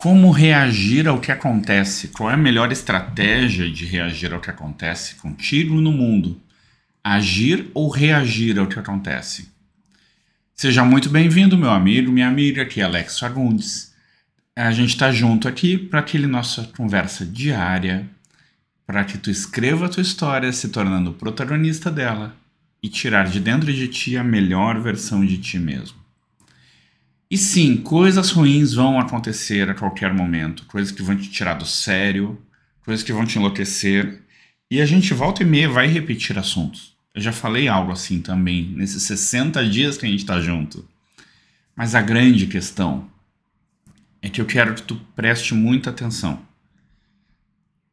Como reagir ao que acontece? Qual é a melhor estratégia de reagir ao que acontece contigo no mundo? Agir ou reagir ao que acontece? Seja muito bem-vindo, meu amigo, minha amiga, aqui é Alex Fagundes. A gente está junto aqui para aquele nossa conversa diária, para que tu escreva a tua história se tornando protagonista dela e tirar de dentro de ti a melhor versão de ti mesmo. E sim, coisas ruins vão acontecer a qualquer momento, coisas que vão te tirar do sério, coisas que vão te enlouquecer, e a gente volta e meia vai repetir assuntos. Eu já falei algo assim também, nesses 60 dias que a gente está junto. Mas a grande questão é que eu quero que tu preste muita atenção.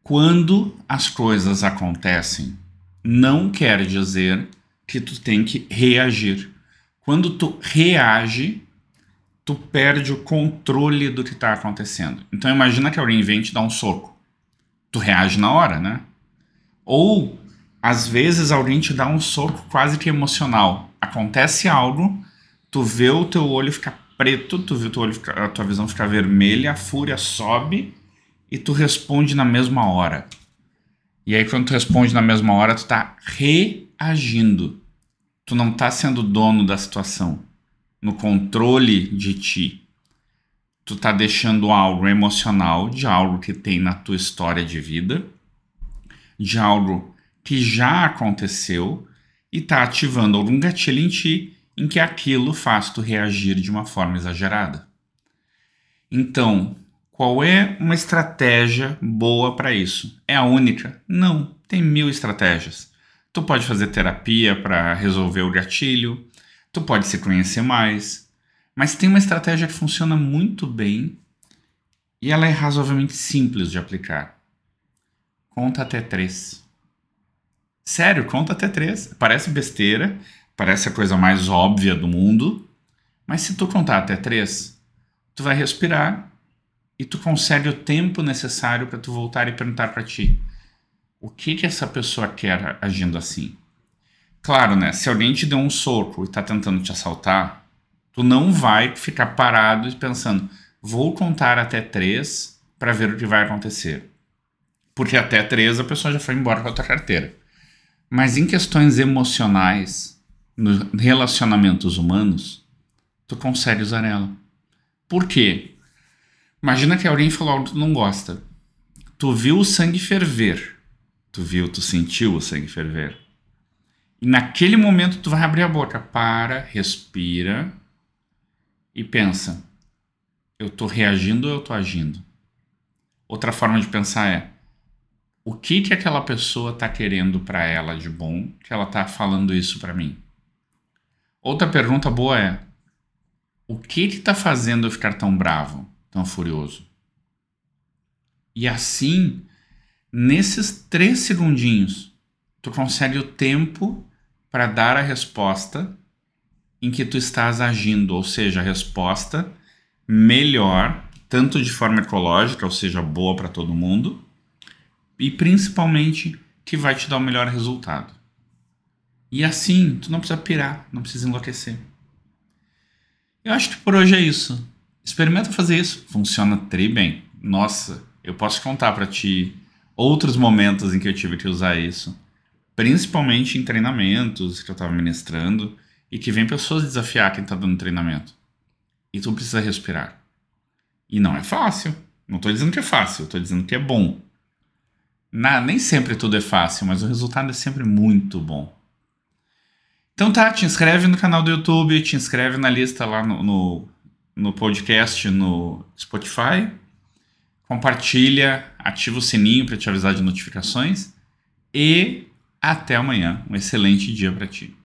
Quando as coisas acontecem, não quer dizer que tu tem que reagir. Quando tu reage, tu perde o controle do que está acontecendo. Então imagina que alguém vem te dar um soco. Tu reage na hora, né? Ou às vezes alguém te dá um soco quase que emocional. Acontece algo, tu vê o teu olho ficar preto, tu vê o teu olho ficar, a tua visão ficar vermelha, a fúria sobe e tu responde na mesma hora. E aí quando tu responde na mesma hora, tu tá reagindo. Tu não tá sendo dono da situação no controle de ti. Tu tá deixando algo emocional de algo que tem na tua história de vida, de algo que já aconteceu e tá ativando algum gatilho em ti em que aquilo faz tu reagir de uma forma exagerada. Então, qual é uma estratégia boa para isso? É a única? Não, tem mil estratégias. Tu pode fazer terapia para resolver o gatilho, tu pode se conhecer mais, mas tem uma estratégia que funciona muito bem e ela é razoavelmente simples de aplicar. Conta até três. Sério, conta até três. Parece besteira, parece a coisa mais óbvia do mundo, mas se tu contar até três, tu vai respirar e tu consegue o tempo necessário para tu voltar e perguntar para ti: o que que essa pessoa quer agindo assim? Claro, né? Se alguém te deu um soco e tá tentando te assaltar, tu não vai ficar parado e pensando, vou contar até três para ver o que vai acontecer. Porque até três a pessoa já foi embora com a tua carteira. Mas em questões emocionais, nos relacionamentos humanos, tu consegue usar ela. Por quê? Imagina que alguém falou algo que tu não gosta. Tu viu o sangue ferver. Tu viu, tu sentiu o sangue ferver. Naquele momento tu vai abrir a boca, para, respira e pensa: eu estou reagindo ou eu estou agindo? Outra forma de pensar é: o que que aquela pessoa está querendo para ela de bom que ela está falando isso para mim? Outra pergunta boa é: o que que está fazendo eu ficar tão bravo, tão furioso? E assim, nesses três segundinhos, tu consegue o tempo para dar a resposta em que tu estás agindo, ou seja, a resposta melhor, tanto de forma ecológica, ou seja, boa para todo mundo, e principalmente que vai te dar o melhor resultado. E assim, tu não precisa pirar, não precisa enlouquecer. Eu acho que por hoje é isso. Experimenta fazer isso, funciona tri bem. Nossa, eu posso contar para ti outros momentos em que eu tive que usar isso principalmente em treinamentos que eu estava ministrando e que vem pessoas desafiar quem está dando treinamento. E tu precisa respirar. E não é fácil. Não estou dizendo que é fácil, estou dizendo que é bom. Na, nem sempre tudo é fácil, mas o resultado é sempre muito bom. Então tá, te inscreve no canal do YouTube, te inscreve na lista lá no, no, no podcast no Spotify, compartilha, ativa o sininho para te avisar de notificações e até amanhã. Um excelente dia para ti.